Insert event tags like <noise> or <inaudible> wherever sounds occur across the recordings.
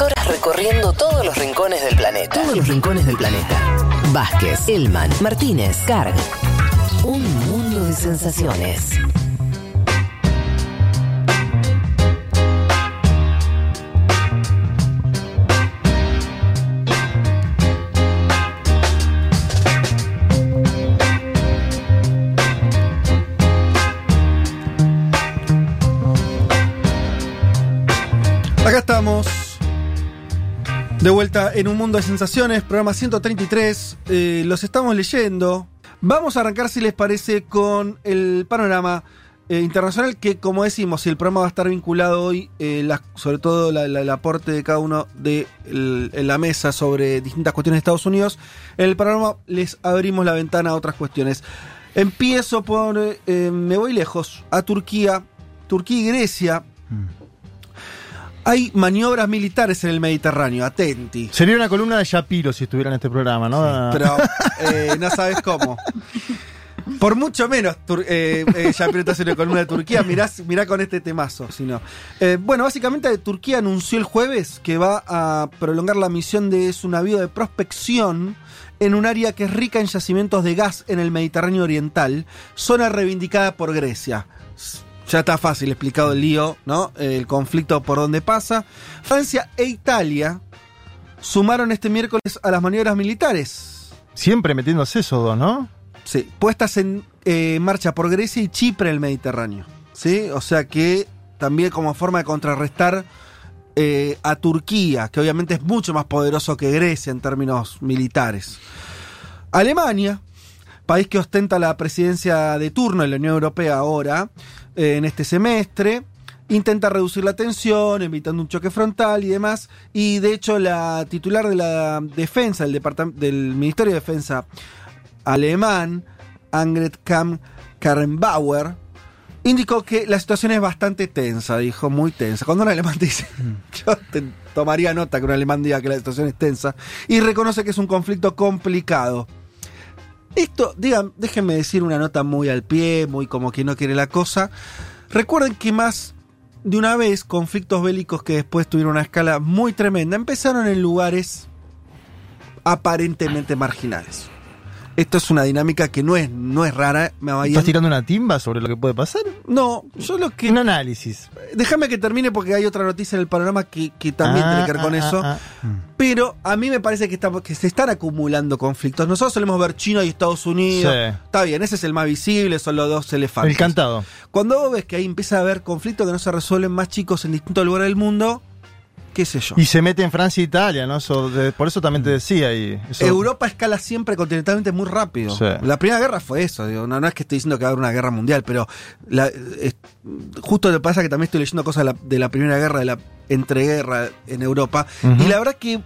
Horas recorriendo todos los rincones del planeta. Todos los rincones del planeta. Vázquez, Elman, Martínez, Carg. Un mundo de sensaciones. De vuelta en un mundo de sensaciones, programa 133. eh, los estamos leyendo. Vamos a arrancar, si les parece, con el panorama eh, internacional, que como decimos, el programa va a estar vinculado hoy, eh, sobre todo la- el aporte de cada uno de la mesa sobre distintas cuestiones de Estados Unidos. En el panorama les abrimos la ventana a otras cuestiones. Empiezo por, me voy lejos, a Turquía, Turquía y Grecia. Hay maniobras militares en el Mediterráneo, atenti. Sería una columna de Shapiro si estuviera en este programa, ¿no? Pero eh, no sabes cómo. Por mucho menos, eh, eh, Shapiro está haciendo columna de Turquía. Mirá, mirá con este temazo. Si no. Eh, bueno, básicamente Turquía anunció el jueves que va a prolongar la misión de su navío de prospección en un área que es rica en yacimientos de gas en el Mediterráneo Oriental, zona reivindicada por Grecia. Ya está fácil explicado el lío, ¿no? El conflicto por donde pasa. Francia e Italia sumaron este miércoles a las maniobras militares. Siempre metiéndose esos dos, ¿no? Sí, puestas en eh, marcha por Grecia y Chipre en el Mediterráneo. ¿Sí? O sea que también como forma de contrarrestar eh, a Turquía, que obviamente es mucho más poderoso que Grecia en términos militares. Alemania, país que ostenta la presidencia de turno en la Unión Europea ahora, eh, en este semestre, intenta reducir la tensión, evitando un choque frontal y demás. Y de hecho, la titular de la defensa, del, del Ministerio de Defensa alemán, Angret Kamm Karrenbauer, indicó que la situación es bastante tensa, dijo, muy tensa. Cuando un alemán te dice, <laughs> yo te tomaría nota que un alemán diga que la situación es tensa, y reconoce que es un conflicto complicado. Esto, digan, déjenme decir una nota muy al pie, muy como que no quiere la cosa. Recuerden que más de una vez conflictos bélicos que después tuvieron una escala muy tremenda empezaron en lugares aparentemente marginales. Esto es una dinámica que no es, no es rara. Me va ¿Estás tirando una timba sobre lo que puede pasar? No, yo lo que Un análisis. Déjame que termine porque hay otra noticia en el panorama que, que también Ah, tiene que ver con ah, eso. ah, ah. Pero a mí me parece que, estamos, que se están acumulando conflictos. Nosotros solemos ver China y Estados Unidos. Sí. Está bien, ese es el más visible, son los dos elefantes. El cantado. Cuando vos ves que ahí empieza a haber conflictos que no se resuelven más chicos en distintos lugares del mundo, qué sé yo. Y se mete en Francia e Italia, ¿no? Eso de- por eso también te decía. Y eso- Europa escala siempre continentalmente muy rápido. Sí. La primera guerra fue eso. digo, no, no es que estoy diciendo que va a haber una guerra mundial, pero la- es- justo le pasa que también estoy leyendo cosas de la, de la primera guerra, de la entreguerra en Europa. Y la verdad que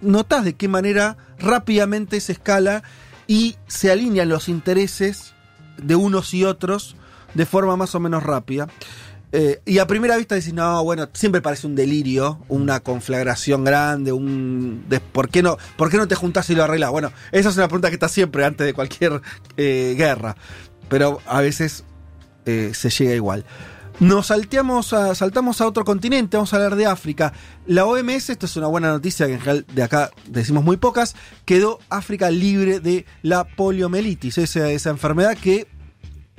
notas de qué manera rápidamente se escala y se alinean los intereses de unos y otros de forma más o menos rápida. Eh, y a primera vista decís, no, bueno, siempre parece un delirio, una conflagración grande, un... de- ¿por, qué no, ¿Por qué no te juntás y lo arreglás? Bueno, esa es una pregunta que está siempre antes de cualquier eh, guerra, pero a veces eh, se llega igual. Nos salteamos a, saltamos a otro continente, vamos a hablar de África. La OMS, esto es una buena noticia que en general de acá decimos muy pocas, quedó África libre de la poliomielitis, esa, esa enfermedad que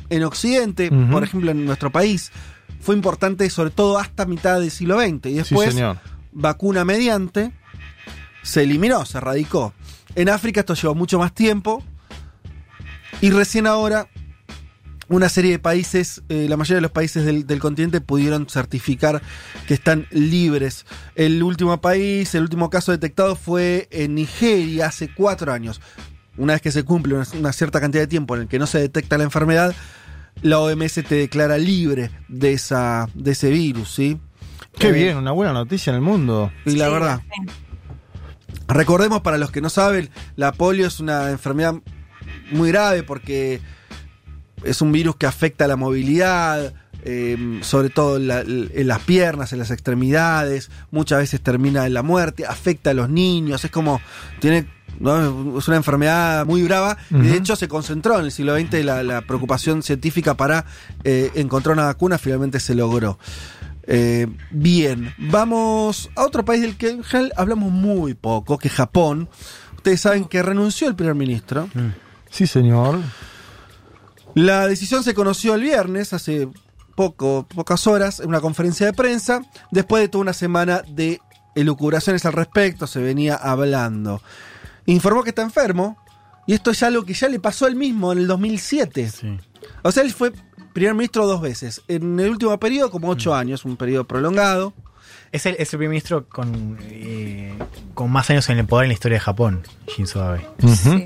en Occidente, por ejemplo en nuestro país, fue importante sobre todo hasta mitad del siglo XX. Y después, vacuna mediante, se eliminó, se erradicó. En África esto llevó mucho más tiempo. Y recién ahora, una serie de países, eh, la mayoría de los países del, del continente pudieron certificar que están libres. El último país, el último caso detectado fue en Nigeria hace cuatro años. Una vez que se cumple una, una cierta cantidad de tiempo en el que no se detecta la enfermedad, la OMS te declara libre de, esa, de ese virus, ¿sí? Qué Eh, bien, una buena noticia en el mundo. Y la Sí, verdad, sí. recordemos para los que no saben, la polio es una enfermedad muy grave porque es un virus que afecta la movilidad, eh, sobre todo en, la- en las piernas, en las extremidades, muchas veces termina en la muerte, afecta a los niños, es como, tiene, ¿no? es una enfermedad muy brava, y de hecho se concentró en el siglo XX la, la preocupación científica para eh, encontrar una vacuna, finalmente se logró. Eh, bien, vamos a otro país del que en general hablamos muy poco, que es Japón. Ustedes saben que renunció el primer ministro. Sí, señor. La decisión se conoció el viernes, hace poco, pocas horas, en una conferencia de prensa, después de toda una semana de elucubraciones al respecto, se venía hablando. Informó que está enfermo, y esto es algo que ya le pasó a él mismo en el 2007. Sí. O sea, él fue primer ministro dos veces. En el último periodo, como ocho años, un periodo prolongado. Es el, es el primer ministro con, eh, con más años en el poder en la historia de Japón, Shinzo Abe. Sí.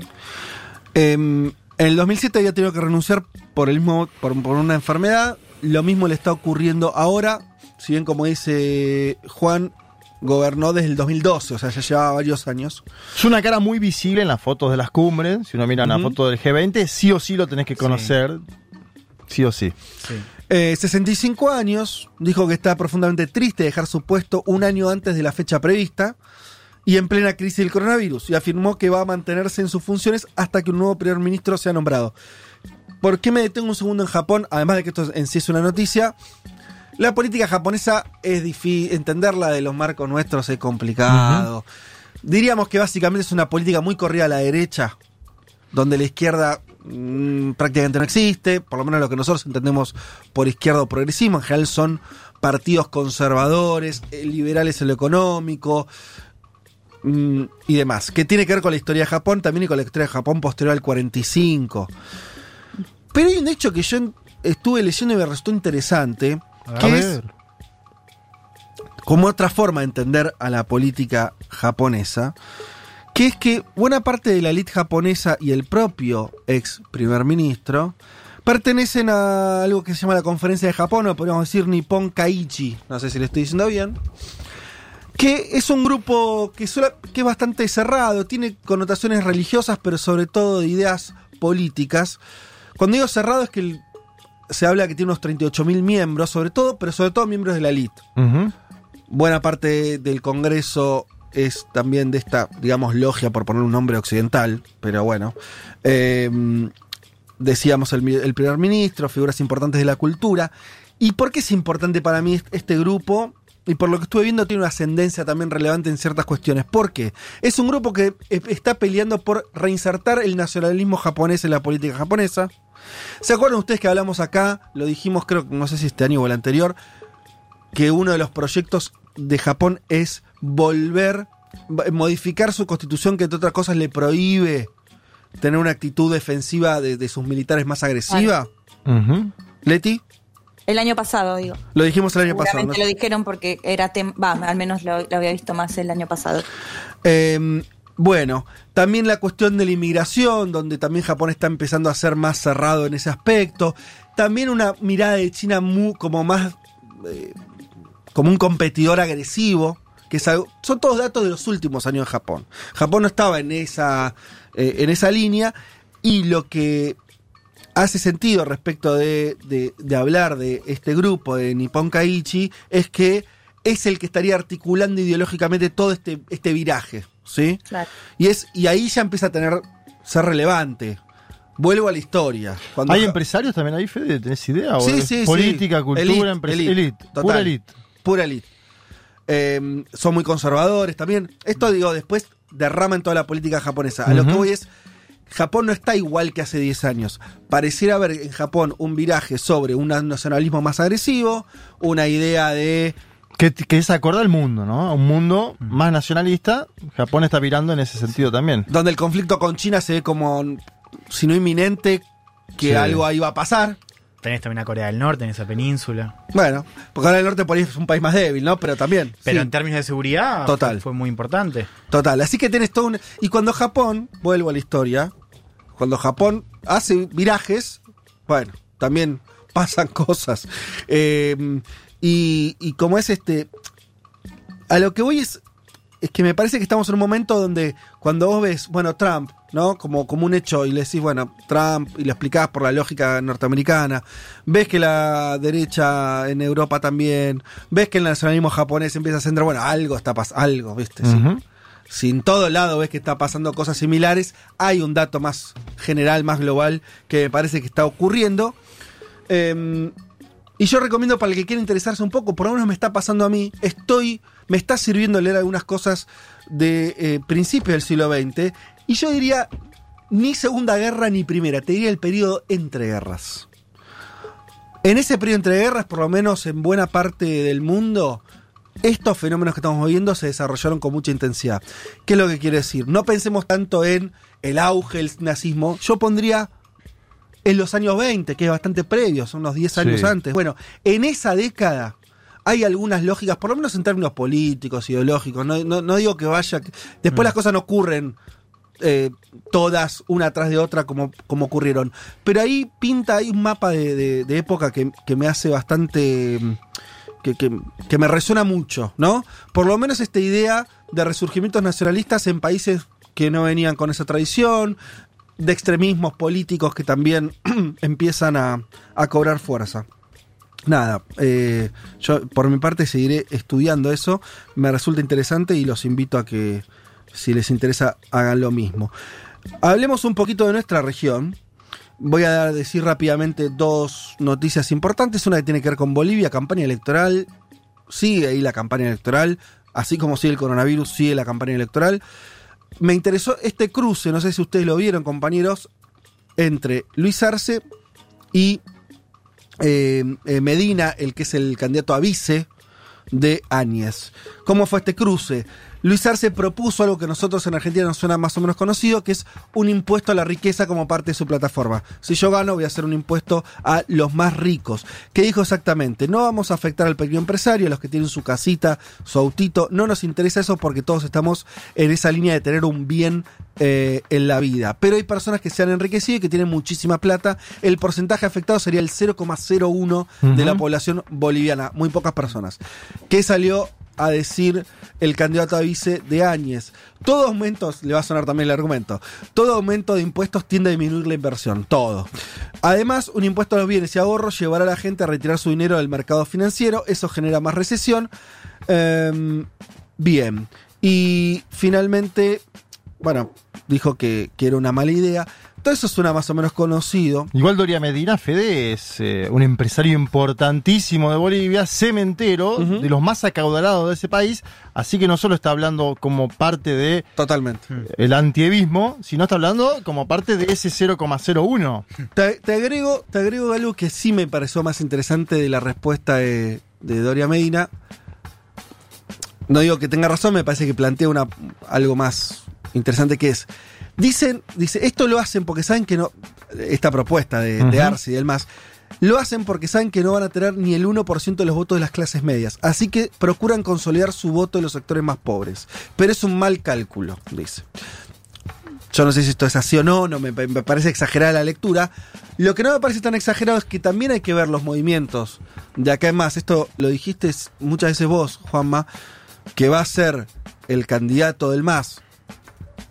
Em, en el 2007 había tenido que renunciar por, el mismo, por, por una enfermedad. Lo mismo le está ocurriendo ahora. Si bien, como dice Juan, gobernó desde el 2012, o sea, ya llevaba varios años. Es una cara muy visible en las fotos de las cumbres. Si uno mira una Ujú. foto del G20, sí o sí lo tenés que Sí. conocer. Sí o sí. Sí. Eh, 65 años, dijo que está profundamente triste de dejar su puesto un año antes de la fecha prevista y en plena crisis del coronavirus, y afirmó que va a mantenerse en sus funciones hasta que un nuevo primer ministro sea nombrado. ¿Por qué me detengo un segundo en Japón? Además de que esto en sí es una noticia. La política japonesa es difícil, entenderla de los marcos nuestros es complicado. Diríamos que básicamente es una política muy corrida a la derecha, donde la izquierda mm, prácticamente no existe, por lo menos lo que nosotros entendemos por izquierda o progresismo, en general son partidos conservadores, eh, liberales en lo económico mm, y demás, que tiene que ver con la historia de Japón también y con la historia de Japón posterior al 45. Pero hay un hecho que yo estuve leyendo y me resultó interesante, A que es ver. como otra forma de entender a la política japonesa, que es que buena parte de la élite japonesa y el propio ex primer ministro pertenecen a algo que se llama la Conferencia de Japón, o podríamos decir Nippon Kaichi, no sé si le estoy diciendo bien, que es un grupo que, sola- que es bastante cerrado, tiene connotaciones religiosas, pero sobre todo de ideas políticas. Cuando digo cerrado es que el- se habla que tiene unos 38.000 miembros, sobre todo, pero sobre todo miembros de la élite Ujú. buena parte del Congreso es también de esta, digamos, logia, por poner un nombre occidental, pero bueno. Eh, decíamos el, el primer ministro, figuras importantes de la cultura. ¿Y por qué es importante para mí est- este grupo? Y por lo que estuve viendo tiene una ascendencia también relevante en ciertas cuestiones. ¿Por qué? Es un grupo que eh, está peleando por reinsertar el nacionalismo japonés en la política japonesa. ¿Se acuerdan ustedes que hablamos acá? Lo dijimos, creo, no sé si este año o el anterior, que uno de los proyectos de Japón es volver, modificar su constitución que entre otras cosas le prohíbe tener una actitud defensiva de, de sus militares más agresiva. Leti, El año pasado, digo. lo dijimos el año pasado. ¿no? lo dijeron porque era tema. Va, al menos lo, lo había visto más el año pasado. Eh, bueno, también la cuestión de la inmigración, donde también Japón está empezando a ser más cerrado en ese aspecto. También una mirada de China como más eh, como un competidor agresivo. Que es son todos datos de los últimos años de Japón. Japón no estaba en esa, eh, en esa línea y lo que hace sentido respecto de, de- de hablar de este grupo de Nippon Kaichi es que es el que estaría articulando ideológicamente todo este, este viraje, ¿sí? Claro. Y, es, y ahí ya empieza a tener, ser relevante. Vuelvo a la historia. Cuando ¿Hay empresarios también ahí, Fede? ¿Tenés idea? ¿O Sí, sí, sí. Política, cultura, Elite, empresa. elite, Elite, total. Pura elite. Pura elite. Eh, son muy conservadores también. Esto, digo, después derrama en toda la política japonesa. A lo que voy es. Japón no está igual que hace 10 años. Pareciera haber en Japón un viraje sobre un nacionalismo más agresivo, una idea de Que, que es acorde al mundo, ¿no? A Un mundo más nacionalista. Japón está virando en ese sentido también. donde el conflicto con China se ve como, si no inminente, que Sí. algo ahí va a pasar. Tenés también a Corea del Norte en esa península. Bueno, porque ahora el norte por ahí es un país más débil, ¿no? Pero también. Pero sí. en términos de seguridad Total. Fue, fue muy importante. Total, así que tienes todo un... Y cuando Japón, vuelvo a la historia, cuando Japón hace virajes, bueno, también <laughs> pasan cosas. Eh, y, y como es este... A lo que voy es... Es que me parece que estamos en un momento donde cuando vos ves, bueno, Trump, ¿no? Como, como un hecho y le decís, bueno, Trump, y lo explicás por la lógica norteamericana, ves que la derecha en Europa también, ves que el nacionalismo japonés empieza a centrar, bueno, algo está pasando, algo, ¿viste? Sí Ujú. si en todo lado ves que está pasando cosas similares, hay un dato más general, más global, que me parece que está ocurriendo. Eh, Y yo recomiendo para el que quiera interesarse un poco, por lo menos me está pasando a mí, estoy, me está sirviendo leer algunas cosas de eh, principios del siglo XX, y yo diría, ni Segunda Guerra ni Primera, te diría el periodo entre guerras. En ese periodo entre guerras, por lo menos en buena parte del mundo, estos fenómenos que estamos viendo se desarrollaron con mucha intensidad. ¿Qué es lo que quiere decir? No pensemos tanto en el auge del nazismo. Yo pondría en los años 20, que es bastante previo, son unos 10 años Sí. antes. Bueno, en esa década hay algunas lógicas, por lo menos en términos políticos, ideológicos. No, no- no digo que vaya. Después las cosas no ocurren eh, todas una tras de otra como, como ocurrieron. Pero ahí pinta, hay un mapa de, de- de época que, que me hace bastante. mm, Que, que- que me resuena mucho, ¿no? Por lo menos esta idea de resurgimientos nacionalistas en países que no venían con esa tradición, de extremismos políticos que también <clears throat> empiezan a, a cobrar fuerza. Nada, eh, yo por mi parte seguiré estudiando eso, me resulta interesante y los invito a que si les interesa hagan lo mismo. Hablemos un poquito de nuestra región. Voy a decir rápidamente dos noticias importantes. Una que tiene que ver con Bolivia, campaña electoral. Sigue ahí la campaña electoral. Así como sigue el coronavirus, sigue la campaña electoral. Me interesó este cruce, no sé si ustedes lo vieron, compañeros, entre Luis Arce y eh, eh, Medina, el que es el candidato a vice de Áñez. ¿Cómo fue este cruce? Luis Arce propuso algo que nosotros en Argentina nos suena más o menos conocido, que es un impuesto a la riqueza como parte de su plataforma. Si yo gano, voy a hacer un impuesto a los más ricos. ¿Qué dijo exactamente? No vamos a afectar al pequeño empresario, a los que tienen su casita, su autito. No nos interesa eso porque todos estamos en esa línea de tener un bien eh, en la vida. Pero hay personas que se han enriquecido y que tienen muchísima plata. El porcentaje afectado sería el 0,01 de la población boliviana. Muy pocas personas. ¿Qué salió a decir el candidato a vice de Áñez? Todo aumento, le va a sonar también el argumento, todo aumento de impuestos tiende a disminuir la inversión. Todo. Además, un impuesto a los bienes y ahorros llevará a la gente a retirar su dinero del mercado financiero. Eso genera más recesión. Em, bien. Y finalmente, bueno, dijo que, que era una mala idea. Todo eso suena más o menos conocido. Igual Doria Medina, Fede, es eh, un empresario importantísimo de Bolivia, cementero, de los más acaudalados de ese país, así que no solo está hablando como parte de Totalmente. el antievismo, sino está hablando como parte de ese 0,01. Te, te agrego, te agrego algo que sí me pareció más interesante de la respuesta de, de Doria Medina. No digo que tenga razón, me parece que plantea una, algo más interesante que es. Dicen, dice, esto lo hacen porque saben que no. Esta propuesta de, de Ujú. Arce y demás. Lo hacen porque saben que no van a tener ni el 1% de los votos de las clases medias. Así que procuran consolidar su voto en los sectores más pobres. Pero es un mal cálculo, dice. Yo no sé si esto es así o no, no me, me parece exagerada la lectura. Lo que no me parece tan exagerado es que también hay que ver los movimientos de acá en más. Esto lo dijiste muchas veces vos, Juanma, que va a ser el candidato del MAS,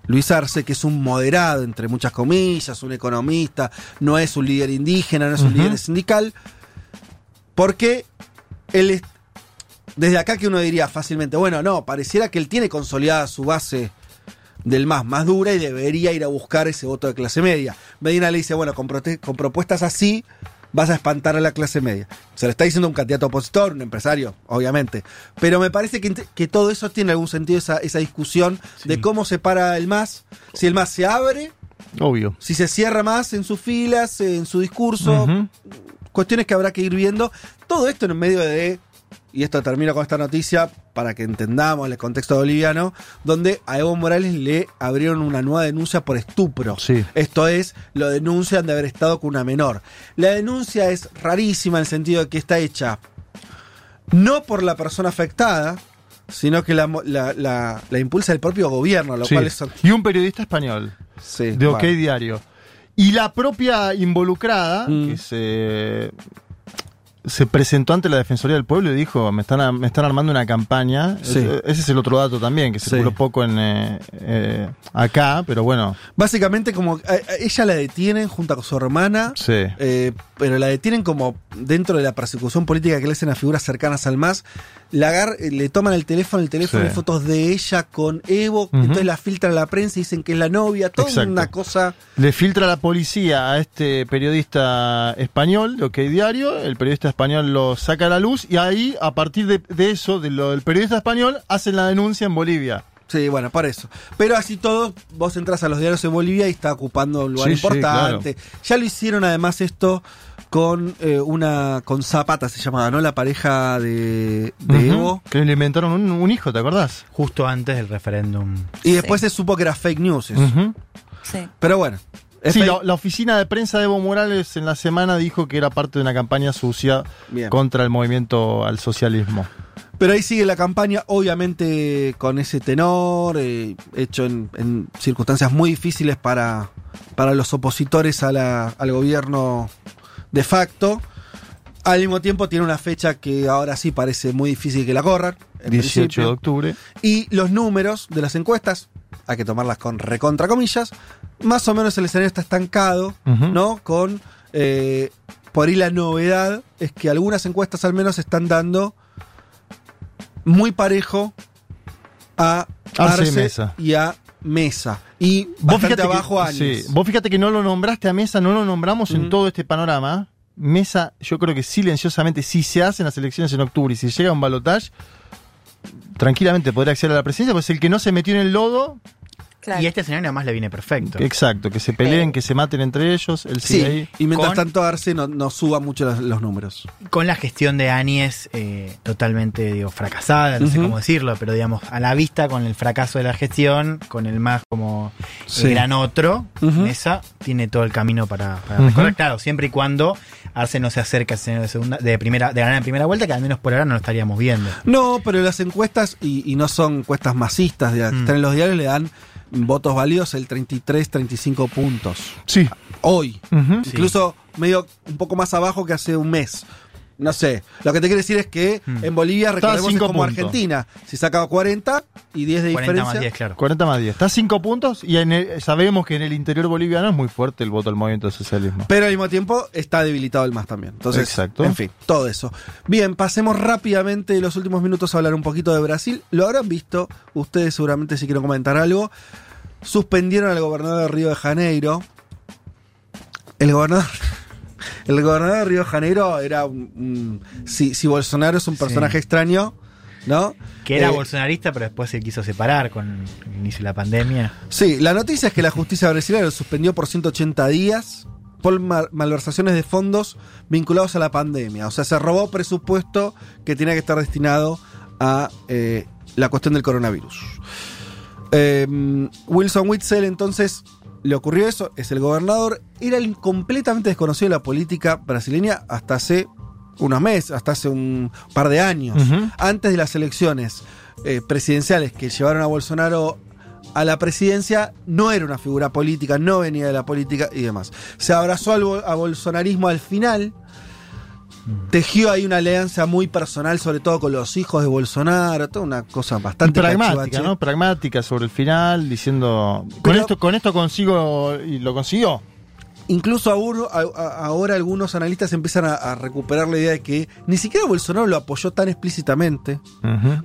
Luis Arce, que es un moderado, entre muchas comillas, un economista, no es un líder indígena, no es un líder sindical, porque él es, desde acá que uno diría fácilmente, bueno, no, pareciera que él tiene consolidada su base del más, más dura y debería ir a buscar ese voto de clase media. Medina le dice, bueno, con propuestas así vas a espantar a la clase media. Se lo está diciendo un candidato opositor, un empresario, obviamente. Pero me parece que, que todo eso tiene algún sentido, esa, esa discusión de cómo se para el MAS, si el MAS se abre, Obvio. si se cierra más en sus filas, en su discurso, cuestiones que habrá que ir viendo. Todo esto en medio de, y esto termino con esta noticia para que entendamos el contexto boliviano, donde a Evo Morales le abrieron una nueva denuncia por estupro. Sí. Esto es, lo denuncian de haber estado con una menor. La denuncia es rarísima en el sentido de que está hecha no por la persona afectada, sino que la, mo- la- la- la impulsa el propio gobierno, lo Sí. cual es... Y un periodista español. Sí, de OK bueno. Diario. Y la propia involucrada, Mm. que se, se presentó ante la Defensoría del Pueblo y dijo, me están, me están armando una campaña. Sí. Ese, ese es el otro dato también, que Sí. circuló poco en eh, eh, acá, pero bueno, Básicamente como a- a ella la detienen junto con su hermana, sí. eh, pero la detienen como dentro de la persecución política que le hacen a figuras cercanas al MAS. La agar- eh, le toman el teléfono, el teléfono Sí. hay fotos de ella con Evo, entonces la filtran a la prensa y dicen que es la novia, toda Exacto. una cosa... Le filtra la policía a este periodista español de OK Diario, el periodista español lo saca a la luz y ahí, a partir de, de eso, de lo del periodista español, hacen la denuncia en Bolivia. Sí, bueno, por eso. Pero así todo, vos entras a los diarios de Bolivia y está ocupando un lugar Sí, sí, importante. Ya lo hicieron además esto con eh, una con Zapata se llamaba, ¿no? La pareja de, de. Evo. Que le inventaron un, un hijo, ¿te acordás? Justo antes del referéndum. Y después Sí. se supo que era fake news. eso. Sí. Pero bueno. Es Sí, la, la oficina de prensa de Evo Morales en la semana dijo que era parte de una campaña sucia Bien. contra el movimiento al socialismo. Pero ahí sigue la campaña, obviamente con ese tenor, eh, hecho en, en circunstancias muy difíciles para, para los opositores a la- al gobierno de facto. Al mismo tiempo tiene una fecha que ahora sí parece muy difícil que la corran. en 18 de principio. octubre. Y los números de las encuestas, hay que tomarlas con recontra comillas, más o menos el escenario está estancado. ¿no? Con, eh, por ahí la novedad es que algunas encuestas al menos están dando muy parejo a Arce Mesa. y a Mesa. Y Vos fíjate, abajo que, sí, vos fíjate que no lo nombraste a Mesa, no lo nombramos en Ujú. todo este panorama. Mesa, yo creo que silenciosamente, si se hacen las elecciones en octubre y si llega un balotaje, tranquilamente podría acceder a la presidencia, pues el que no se metió en el lodo, Claro. Y este escenario además le viene perfecto. exacto, que se peleen, Eh. que se maten entre ellos, él Sí, ahí. y mientras Con- tanto Arce no, no suba mucho los, los números. Con la gestión de Áñez eh, totalmente digo, fracasada, no sé cómo decirlo, pero digamos, a la vista con el fracaso de la gestión, con el más como Sí. el gran otro, Ujú. Mesa tiene todo el camino para, para Ujú. recorrer. Claro, siempre y cuando Arce no se acerque al escenario de segunda, de primera, de ganar en primera vuelta, que al menos por ahora no lo estaríamos viendo. No, pero las encuestas, y, y no son encuestas masistas, de, que Mm. están en los diarios, le dan votos válidos el 33, 35 puntos. Sí. Hoy. Incluso medio un poco más abajo que hace un mes. No sé. Lo que te quiero decir es que Mm. en Bolivia, recordemos, es como puntos. Argentina. Si saca 40 y 10 de 40 diferencia. más 10, claro. 40 más 10. Está a 5 puntos y en el- sabemos que en el interior boliviano es muy fuerte el voto al movimiento socialismo. Pero al mismo tiempo está debilitado el MAS también. Entonces, Exacto. en fin, todo eso. Bien, pasemos rápidamente los últimos minutos a hablar un poquito de Brasil. Lo habrán visto, ustedes seguramente si quieren comentar algo. Suspendieron al gobernador de Río de Janeiro. El gobernador. <laughs> El gobernador de Río de Janeiro era un. si, si Bolsonaro es un Sí. personaje extraño, ¿no? Que era Eh, bolsonarista, pero después se quiso separar con el inicio de la pandemia. Sí, la noticia es que la justicia brasileña lo suspendió por 180 días por mal- malversaciones de fondos vinculados a la pandemia. O sea, se robó presupuesto que tenía que estar destinado a eh, la cuestión del coronavirus. Eh, Wilson Witzel entonces le ocurrió eso, es el gobernador, era el completamente desconocido de la política brasileña hasta hace unos meses, hasta hace un par de años. Antes de las elecciones eh, presidenciales que llevaron a Bolsonaro a la presidencia, no era una figura política, no venía de la política y demás. Se abrazó al, a bolsonarismo al final, tejió ahí una alianza muy personal, sobre todo con los hijos de Bolsonaro, toda una cosa bastante pragmática. ¿no? Pragmática sobre el final, diciendo, con esto con esto consigo y lo consiguió. Incluso ahora, algunos analistas empiezan a, a recuperar la idea de que ni siquiera Bolsonaro lo apoyó tan explícitamente,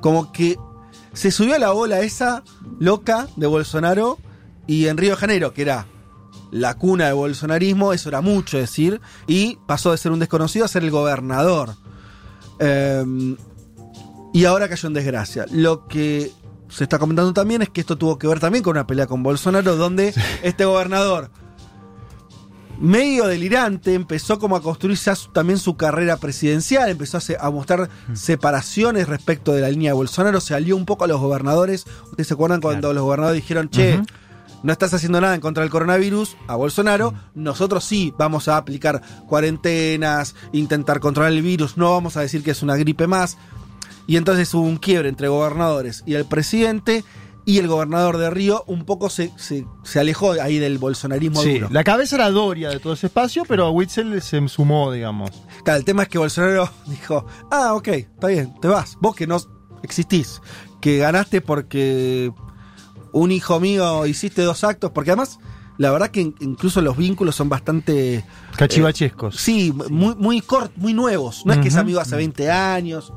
como que se subió a la ola esa loca de Bolsonaro y en Río de Janeiro, que era la cuna de bolsonarismo, eso era mucho decir, y pasó de ser un desconocido a ser el gobernador. Eh, y ahora cayó en desgracia. Lo que se está comentando también es que esto tuvo que ver también con una pelea con Bolsonaro, donde este gobernador, medio delirante, empezó como a construir ya su- también su carrera presidencial, empezó a, se- a mostrar separaciones respecto de la línea de Bolsonaro, se alió un poco a los gobernadores. ¿Ustedes se acuerdan cuando Claro. los gobernadores dijeron, che. No estás haciendo nada en contra del coronavirus, a Bolsonaro, nosotros sí vamos a aplicar cuarentenas, intentar controlar el virus, no vamos a decir que es una gripe más. Y entonces hubo un quiebre entre gobernadores y el presidente, y el gobernador de Río un poco se, se, se alejó ahí del bolsonarismo Sí, duro. la cabeza era Doria de todo ese espacio, pero Witzel se sumó, digamos. Claro, el tema es que Bolsonaro <laughs> dijo, ah, ok, está bien, te vas. Vos que no existís, que ganaste porque un hijo mío hiciste dos actos, porque además, la verdad que in- incluso los vínculos son bastante... Cachivachescos. Sí, muy, muy cort, muy nuevos. No es que es amigo hace 20 años,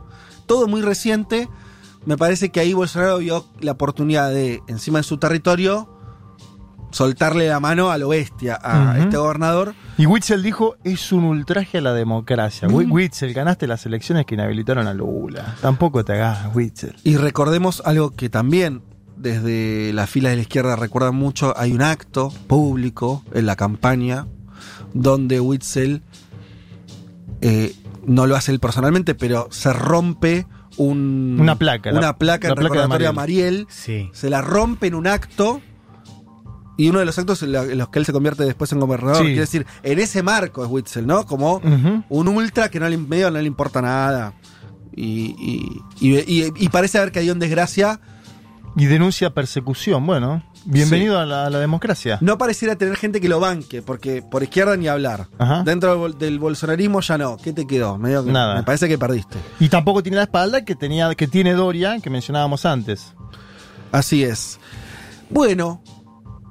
todo muy reciente. Me parece que ahí Bolsonaro vio la oportunidad de, encima de su territorio, soltarle la mano a lo bestia a este gobernador. Y Witzel dijo, es un ultraje a la democracia. Wi- Witzel, ganaste las elecciones que inhabilitaron a Lula. Tampoco te hagas, Witzel. Y recordemos algo que también desde las filas de la izquierda recuerdan mucho, hay un acto público en la campaña donde Witzel eh, no lo hace él personalmente, pero se rompe un, Una placa, una la- placa la en placa de recordatorio a Mariel. Sí. Se la rompe en un acto. Y uno de los actos en la- en los que él se convierte después en gobernador. Sí. Quiere decir, en ese marco es Witzel, ¿no? Como un ultra que no le, medio no le importa nada. Y, y, y- y- y parece haber caído en desgracia. Y denuncia persecución. Bueno, bienvenido a, la, a la democracia. No pareciera tener gente que lo banque, porque por izquierda ni hablar. Ajá. Dentro del, bol- del bolsonarismo ya no. ¿Qué te quedó? Medio que- Nada. Me parece que perdiste. Y tampoco tiene la espalda que, tenía, que tiene Doria, que mencionábamos antes. Así es. Bueno,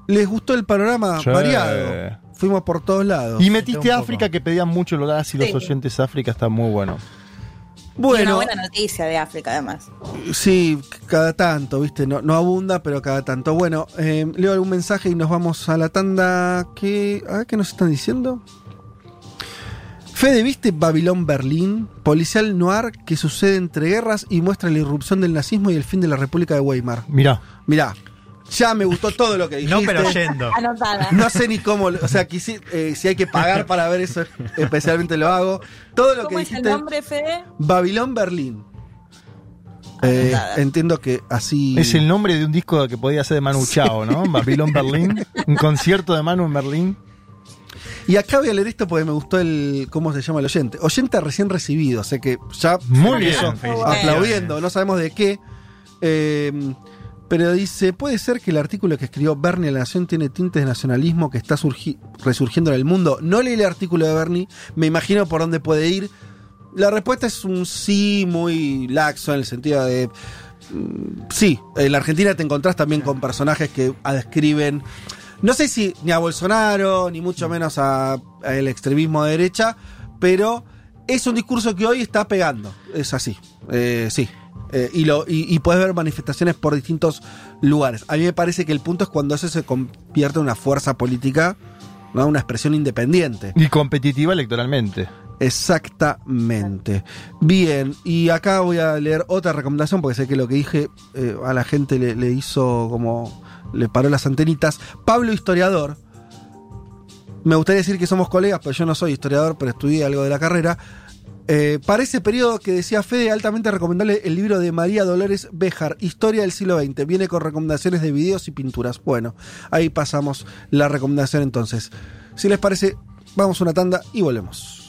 ¿les gustó el panorama variado? Fuimos por todos lados. Y metiste África, que pedían mucho el hogar, y los oyentes África está muy bueno. Y una bueno, buena noticia de África, además. sí, cada tanto, ¿viste? No, no abunda, pero cada tanto. Bueno, eh, leo algún mensaje y nos vamos a la tanda. ¿Qué, a ver, ¿qué nos están diciendo? Fede, ¿viste Babilón Berlín? Policial noir que sucede entre guerras y muestra la irrupción del nazismo y el fin de la República de Weimar. Mirá, Mirá, ya me gustó todo lo que dijiste. No, pero yendo. Anotada. No sé ni cómo, o sea, quisi- eh, si hay que pagar para ver eso, especialmente lo hago. Todo lo que ¿Cómo es el dijiste. nombre, Fede? Babilón Berlín. Eh, entiendo que así. es el nombre de un disco que podía ser de Manu Chao, ¿no? Babylon Berlín. Un concierto de Manu en Berlín. Y acá voy a leer esto porque me gustó el. ¿Cómo se llama el oyente? Oyente recién recibido, o sea que ya. Muy bien. Aplaudiendo, no sabemos de qué. Eh, pero dice: ¿Puede ser que el artículo que escribió Bernie en La Nación tiene tintes de nacionalismo que está surgi- resurgiendo en el mundo? No leí el artículo de Bernie, me imagino por dónde puede ir. La respuesta es un sí muy laxo en el sentido de. mm, Sí, en la Argentina te encontrás también con personajes que describen. No sé si ni a Bolsonaro, ni mucho menos a- al extremismo de derecha, pero es un discurso que hoy está pegando. Es así. Eh, sí. Eh, y, lo, y, y puedes ver manifestaciones por distintos lugares. A mí me parece que el punto es cuando eso se convierte en una fuerza política, ¿no? una expresión independiente. Y competitiva electoralmente. Exactamente. Bien, y acá voy a leer otra recomendación porque sé que lo que dije eh, a la gente le, le hizo como. le paró las antenitas. Pablo Historiador. Me gustaría decir que somos colegas, pero yo no soy historiador, pero estudié algo de la carrera. Eh, para ese periodo que decía Fede, altamente recomendable el libro de María Dolores Béjar, Historia del siglo XX. Viene con recomendaciones de videos y pinturas. Bueno, ahí pasamos la recomendación entonces. Si les parece, vamos a una tanda y volvemos.